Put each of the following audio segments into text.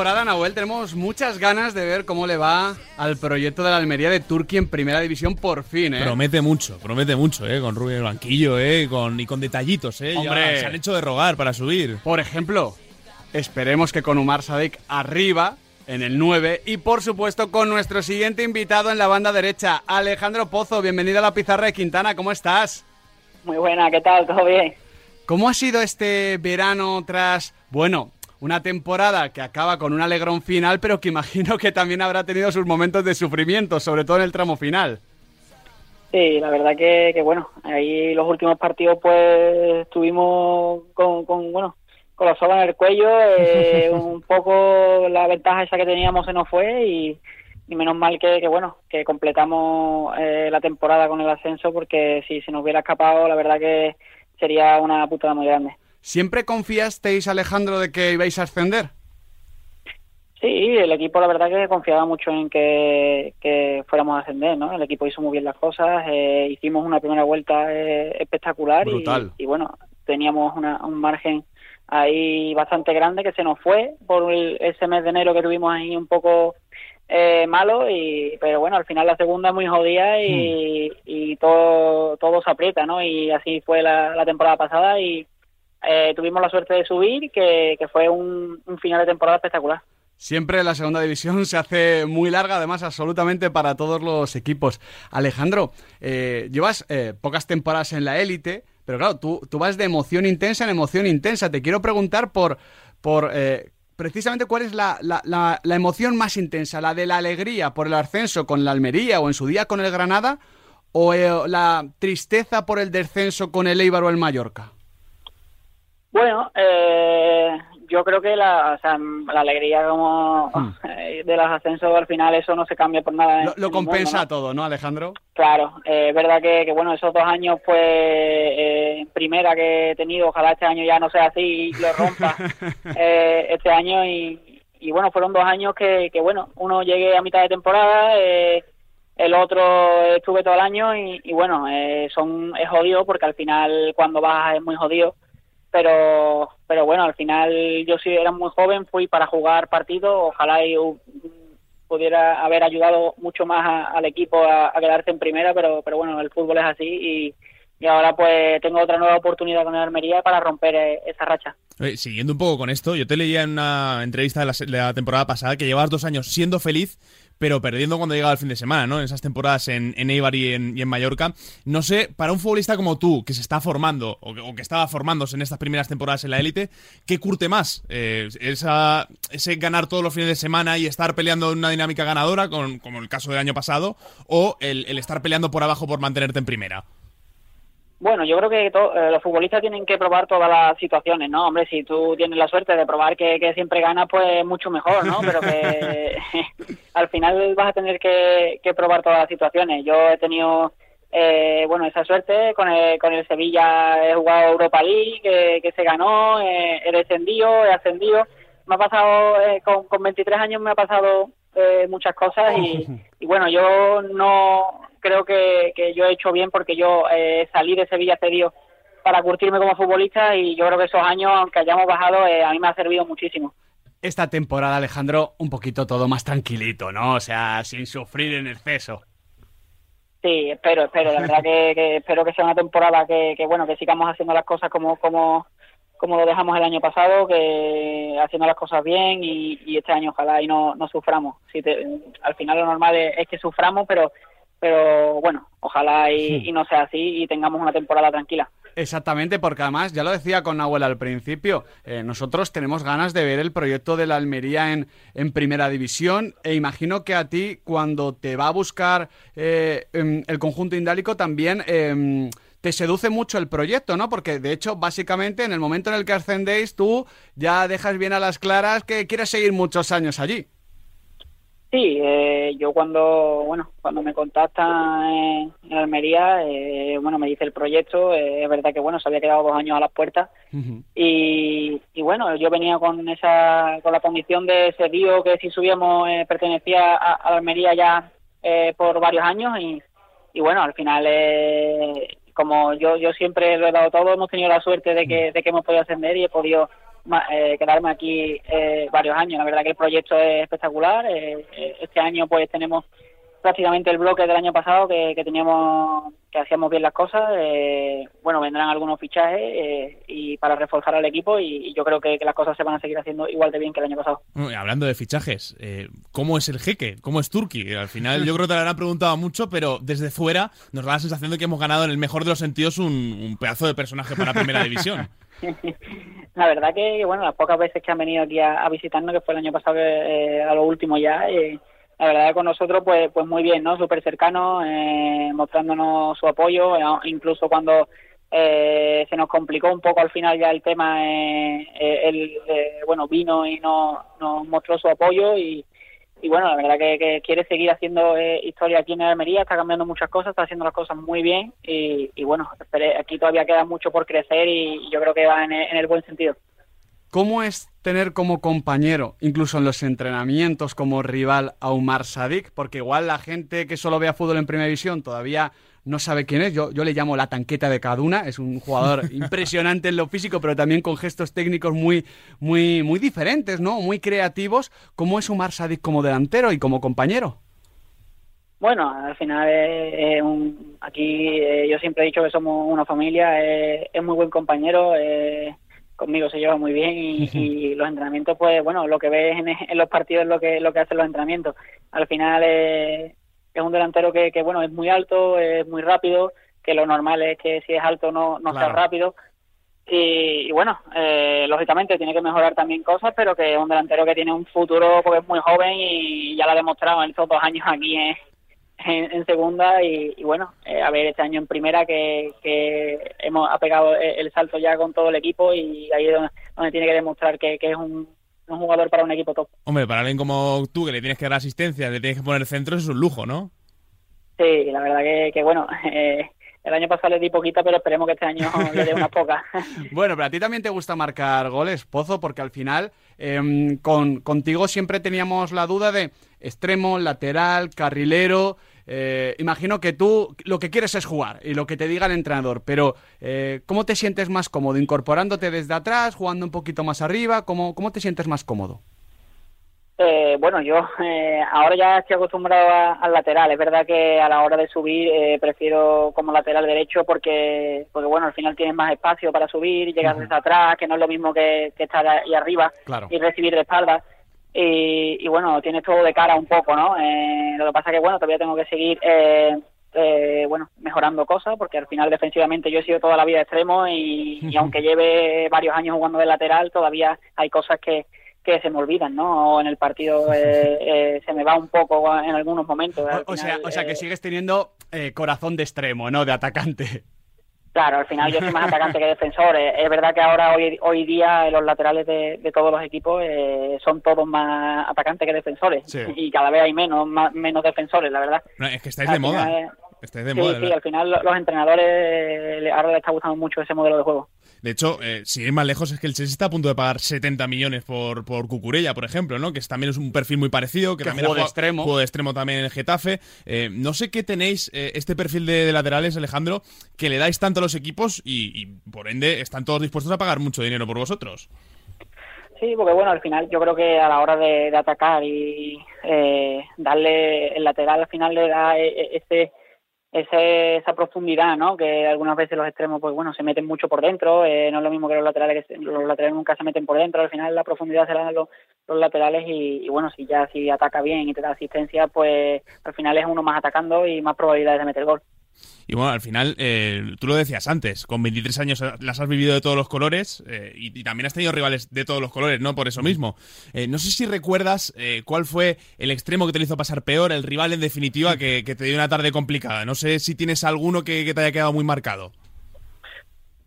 temporada, Nahuel, tenemos muchas ganas de ver cómo le va al proyecto de la Almería de Turquía en Primera División por fin, ¿eh? Promete mucho, promete mucho, ¿eh? Con Rubén Banquillo, ¿eh? Con, y con detallitos, ¿eh? Ya Hombre. se han hecho de rogar para subir. Por ejemplo, esperemos que con Umar Sadik arriba, en el 9, y por supuesto con nuestro siguiente invitado en la banda derecha, Alejandro Pozo. Bienvenido a la pizarra de Quintana, ¿cómo estás? Muy buena, ¿qué tal? ¿Todo bien? ¿Cómo ha sido este verano tras, bueno, una temporada que acaba con un alegrón final, pero que imagino que también habrá tenido sus momentos de sufrimiento, sobre todo en el tramo final? Sí, la verdad que, que bueno, ahí los últimos partidos pues estuvimos con, con bueno, con la soga en el cuello, eh, un poco la ventaja esa que teníamos se nos fue y, y menos mal que, que, bueno, que completamos eh, la temporada con el ascenso porque si se nos hubiera escapado la verdad que sería una putada muy grande. ¿Siempre confiasteis, Alejandro, de que ibais a ascender? Sí, el equipo la verdad que confiaba mucho en que, que fuéramos a ascender, ¿no? El equipo hizo muy bien las cosas, eh, hicimos una primera vuelta eh, espectacular y, y, bueno, teníamos una, un margen ahí bastante grande que se nos fue por el- ese mes de enero que tuvimos ahí un poco eh, malo y pero bueno al final la segunda es muy jodida y, y todo todo se aprieta no y así fue la, la temporada pasada y eh, tuvimos la suerte de subir que, fue un, un final de temporada espectacular Siempre la segunda división se hace muy larga, además, absolutamente para todos los equipos. Alejandro, eh, llevas eh, pocas temporadas en la élite, pero claro, tú, tú vas de emoción intensa en emoción intensa. Te quiero preguntar por, por eh, precisamente cuál es la, la- la- la emoción más intensa, la de la alegría por el ascenso con la Almería o en su día con el Granada, o eh, la tristeza por el descenso con el Eibar o el Mallorca. Bueno, eh, yo creo que la, o sea, la alegría como eh, de los ascensos al final eso no se cambia por nada. Hmm. Lo, mundo, compensa ¿no? todo, ¿no, Alejandro? Claro, eh, es verdad que, que, bueno, esos dos años pues eh, primera que he tenido, ojalá este año ya no sea así y lo rompa eh, este año y, y bueno, fueron dos años que, que bueno, uno llegué a mitad de temporada, eh, el otro estuve todo el año y, y bueno, eh, son es jodido porque al final cuando bajas es muy jodido, pero pero bueno, al final yo sí era muy joven, fui para jugar partidos, ojalá y hu- pudiera haber ayudado mucho más a- al equipo a, a quedarse en primera, pero pero bueno, el fútbol es así y, y ahora pues tengo otra nueva oportunidad con el Almería para romper eh, esa racha. Siguiendo un poco con esto, yo te leía en una entrevista de la, de la temporada pasada que llevabas dos años siendo feliz, pero perdiendo cuando llegaba el fin de semana, ¿no? En esas temporadas en, en Eibar y en, Mallorca. No sé, para un futbolista como tú, que se está formando, o que, estaba formándose en estas primeras temporadas en la élite, ¿qué curte más? Eh, esa, ¿Ese ganar todos los fines de semana y estar peleando en una dinámica ganadora, con- como el caso del año pasado, o el estar peleando por abajo por mantenerte en primera? Bueno, yo creo que to- eh, los futbolistas tienen que probar todas las situaciones, ¿no? Hombre, si tú tienes la suerte de probar que, que siempre ganas, pues mucho mejor, ¿no? Pero que al final vas a tener que, que probar todas las situaciones. Yo he tenido, eh, bueno, esa suerte. Con el, con el Sevilla he jugado Europa League, que, que se ganó, eh, he descendido, he ascendido. Me ha pasado, eh, con, con 23 años me ha pasado eh, muchas cosas y, y bueno, yo no creo que, que yo he hecho bien porque yo eh, salí de Sevilla cedido para curtirme como futbolista y yo creo que esos años, aunque hayamos bajado, eh, a mí me ha servido muchísimo. Esta temporada, Alejandro, un poquito todo más tranquilito, ¿no? O sea, sin sufrir en exceso. Sí, espero, espero, la verdad que, que espero que sea una temporada que, que bueno, que sigamos haciendo las cosas como como como lo dejamos el año pasado, que haciendo las cosas bien y, y este año ojalá y no, no suframos. Si te- al final lo normal es, es que suframos, pero pero bueno, ojalá y, y no sea así y tengamos una temporada tranquila. Exactamente, porque además, ya lo decía con Nahuel al principio, eh, nosotros tenemos ganas de ver el proyecto de la Almería en, en Primera División e imagino que a ti, cuando te va a buscar eh, em, el conjunto indálico, también em, te seduce mucho el proyecto, ¿no? Porque, de hecho, básicamente, en el momento en el que ascendéis, tú ya dejas bien a las claras que quieres seguir muchos años allí. Sí, eh, yo cuando bueno cuando me contactan en, en Almería, eh, bueno me dice el proyecto, eh, es verdad que bueno se había quedado dos años a las puertas. Y, y bueno yo venía con esa con la condición de ese tío que si subíamos eh, pertenecía a, a Almería ya eh, por varios años y, y bueno al final eh, como yo yo siempre lo he dado todo hemos tenido la suerte de que de que hemos podido ascender y he podido quedarme aquí varios años. La verdad que el proyecto es espectacular. este año pues tenemos prácticamente el bloque del año pasado que, teníamos que hacíamos bien las cosas eh, bueno vendrán algunos fichajes eh, y para reforzar al equipo y, yo creo que, las cosas se van a seguir haciendo igual de bien que el año pasado. Hablando de fichajes eh, cómo es el jeque cómo es Turki al final yo creo que te lo han preguntado mucho pero desde fuera nos da la sensación de que hemos ganado en el mejor de los sentidos un, pedazo de personaje para primera división. La verdad que bueno las pocas veces que han venido aquí a, visitarnos que fue el año pasado a lo último ya la verdad con nosotros pues pues muy bien no súper cercano eh, mostrándonos su apoyo eh, incluso cuando eh, se nos complicó un poco al final ya el tema él bueno vino y nos, nos mostró su apoyo y, y bueno la verdad que, quiere seguir haciendo historia aquí en Almería está cambiando muchas cosas está haciendo las cosas muy bien y, y bueno aquí todavía queda mucho por crecer y, yo creo que va en el buen sentido ¿Cómo es tener como compañero, incluso en los entrenamientos, como rival a Umar Sadik? Porque igual la gente que solo vea fútbol en primera división todavía no sabe quién es. Yo, yo le llamo la tanqueta de Caduna. Es un jugador impresionante en lo físico, pero también con gestos técnicos muy, muy, muy diferentes, ¿no? Muy creativos. ¿Cómo es Umar Sadik como delantero y como compañero? Bueno, al final aquí eh, yo siempre he dicho que somos una familia. es muy buen compañero. Conmigo se lleva muy bien y, los entrenamientos, pues bueno, lo que ves en, los partidos es lo que, lo que hacen los entrenamientos. Al final es, un delantero que, bueno, es muy alto, es muy rápido, que lo normal es que si es alto no, no sea rápido. Y, bueno, eh, lógicamente tiene que mejorar también cosas, pero que es un delantero que tiene un futuro porque es muy joven y ya lo ha demostrado en estos dos años aquí en, en, segunda y, bueno, eh, a ver este año en primera que, hemos ha pegado el, salto ya con todo el equipo y ahí es donde, tiene que demostrar que, es un, jugador para un equipo top. Hombre, para alguien como tú que le tienes que dar asistencia, le tienes que poner centro, es un lujo, ¿no? Sí, la verdad que, bueno, eh, el año pasado le di poquita, pero esperemos que este año le dé unas pocas. bueno, pero a ti también te gusta marcar goles, Pozo, porque al final em, con, contigo siempre teníamos la duda de extremo, lateral, carrilero. Eh, imagino que tú lo que quieres es jugar y lo que te diga el entrenador, pero eh, ¿cómo te sientes más cómodo? ¿Incorporándote desde atrás, jugando un poquito más arriba? ¿Cómo, cómo te sientes más cómodo? Eh, bueno, yo ahora ya estoy acostumbrado al lateral. Es verdad que a la hora de subir prefiero como lateral derecho porque, porque bueno, al final tienes más espacio para subir, llegar desde atrás, que no es lo mismo que, estar ahí arriba y recibir de espaldas y, bueno, tienes todo de cara un poco, ¿no? Eh, lo que pasa que, bueno, todavía tengo que seguir, eh, eh, bueno, mejorando cosas, porque al final defensivamente yo he sido toda la vida extremo y, aunque lleve varios años jugando de lateral, todavía hay cosas que, que se me olvidan, ¿no? O en el partido se me va un poco en algunos momentos. o, sea, o sea que sigues teniendo corazón de extremo, ¿no? De atacante. Claro, al final yo soy más atacante que defensor. Es verdad que ahora hoy, hoy día los laterales de, todos los equipos eh, son todos más atacantes que defensores y cada vez hay menos menos defensores, la verdad. es que estáis de moda. estáis de moda. Sí, al final los entrenadores ahora les está gustando mucho ese modelo de juego. De hecho, eh, si ir más lejos, es que el Chelsea está a punto de pagar 70 millones por, por Cucurella, por ejemplo, ¿no? Que también es un perfil muy parecido, que, también juego de extremo. Juego de extremo también en el Getafe. Eh, no sé qué tenéis eh, este perfil de, laterales, Alejandro, que le dais tanto a los equipos y, por ende están todos dispuestos a pagar mucho dinero por vosotros. Sí, porque bueno, al final yo creo que a la hora de, atacar y eh, darle el lateral al final le da este ese, esa profundidad, ¿no? Que algunas veces los extremos, pues bueno, se meten mucho por dentro, eh, no es lo mismo que los laterales, que los laterales nunca se meten por dentro, al final la profundidad se la dan los, los laterales y, bueno, si ya si ataca bien y te da asistencia, pues al final es uno más atacando y más probabilidades de meter gol. Y bueno, al final, eh, tú lo decías antes, con 23 años las has vivido de todos los colores eh, y, también has tenido rivales de todos los colores, ¿no? Por eso mismo. Eh, no sé si recuerdas cuál fue el extremo que te hizo pasar peor, el rival en definitiva que, te dio una tarde complicada. No sé si tienes alguno que, te haya quedado muy marcado.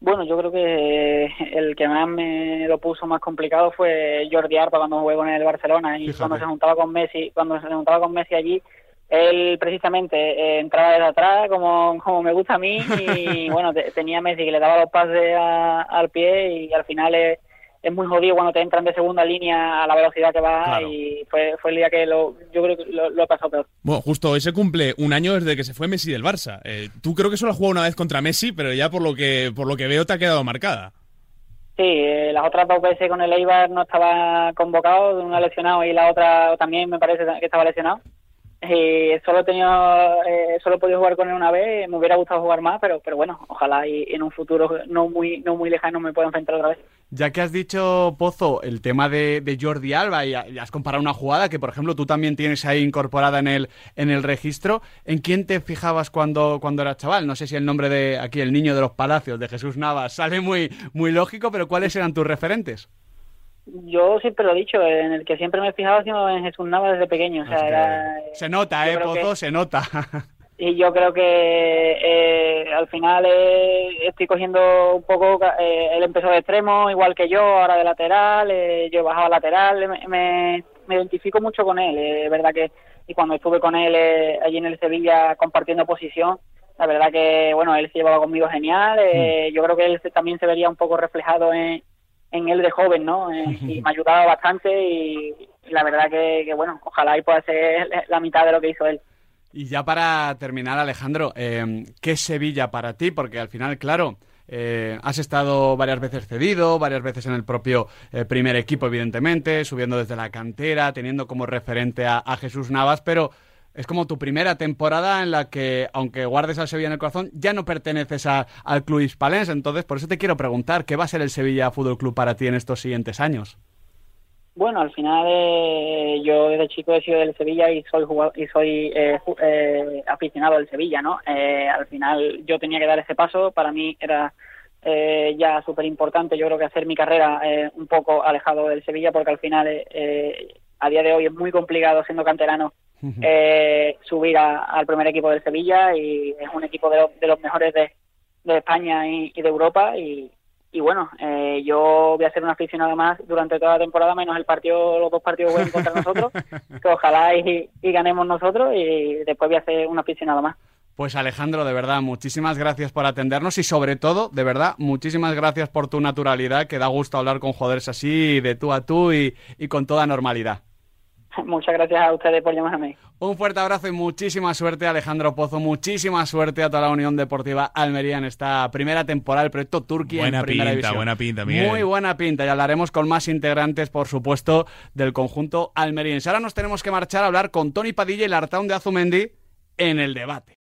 Bueno, yo creo que el que más me lo puso más complicado fue Jordi Arpa cuando jugué con el Barcelona y cuando se juntaba con Messi, cuando se juntaba con Messi allí él precisamente eh, entraba desde atrás como, como me gusta a mí y bueno, tenía Messi que le daba los pases al pie y al final es, es, muy jodido cuando te entran de segunda línea a la velocidad que va y fue, fue el día que lo, yo creo que lo, he pasado peor. Bueno, justo hoy se cumple un año desde que se fue Messi del Barça. Eh, tú creo que solo has jugado una vez contra Messi, pero ya por lo que, por lo que veo te ha quedado marcada. Sí, eh, las otras dos veces con el Eibar no estaba convocado, una lesionado y la otra también me parece que estaba lesionado. Y solo he tenido, eh, solo podido jugar con él una vez, me hubiera gustado jugar más, pero, pero bueno, ojalá y en un futuro no muy, no muy lejano me pueda enfrentar otra vez. Ya que has dicho, Pozo, el tema de, de Jordi Alba y, has comparado una jugada que, por ejemplo, tú también tienes ahí incorporada en el, en el registro, ¿en quién te fijabas cuando, cuando eras chaval? No sé si el nombre de aquí, el niño de los palacios, de Jesús Navas, sale muy, muy lógico, pero ¿cuáles eran tus referentes? Yo siempre lo he dicho, en el que siempre me he fijado sido en Jesús Nava desde pequeño. se nota, ¿eh, Pozo? Se nota. y yo creo que eh, al final eh, estoy cogiendo un poco, eh, él empezó de extremo, igual que yo, ahora de lateral, eh, yo he bajado a lateral, me, me, identifico mucho con él, es verdad que y cuando estuve con él allí en el Sevilla compartiendo posición, la verdad que, bueno, él se llevaba conmigo genial, mm. yo creo que él también se vería un poco reflejado en en él de joven, ¿no? Eh, y me ha ayudado bastante y, la verdad que, bueno, ojalá y pueda ser la mitad de lo que hizo él. Y ya para terminar, Alejandro, eh, ¿qué es Sevilla para ti? Porque al final, claro, eh, has estado varias veces cedido, varias veces en el propio primer equipo, evidentemente, subiendo desde la cantera, teniendo como referente a Jesús Navas, pero es como tu primera temporada en la que, aunque guardes al Sevilla en el corazón, ya no perteneces al club hispalense. Entonces, por eso te quiero preguntar, ¿qué va a ser el Sevilla Fútbol Club para ti en estos siguientes años? Bueno, al final eh, yo desde chico he sido del Sevilla y soy y soy eh, eh, aficionado del Sevilla, ¿no? al final yo tenía que dar ese paso, para mí era ya súper importante, yo creo que hacer mi carrera un poco alejado del Sevilla porque al final a día de hoy es muy complicado siendo canterano eh, subir al primer equipo del Sevilla y es un equipo de, los mejores de, España y, de Europa y, bueno, eh, yo voy a ser un aficionado más durante toda la temporada, menos el partido, los dos partidos buenos contra nosotros, que ojalá y, ganemos nosotros y después voy a ser un aficionado más. Pues Alejandro, de verdad, muchísimas gracias por atendernos y sobre todo, de verdad, muchísimas gracias por tu naturalidad, que da gusto hablar con jugadores así, de tú a tú y con toda normalidad. Muchas gracias a ustedes por llamarme. Un fuerte abrazo y muchísima suerte, Alejandro Pozo. Muchísima suerte a toda la Unión Deportiva Almería en esta primera temporada del proyecto Turquía buena en Primera pinta, Buena pinta, Miguel. Muy buena pinta. Y hablaremos con más integrantes, por supuesto, del conjunto almeriense. Ahora nos tenemos que marchar a hablar con Tony Padilla y Lartaun de Azumendi en el debate.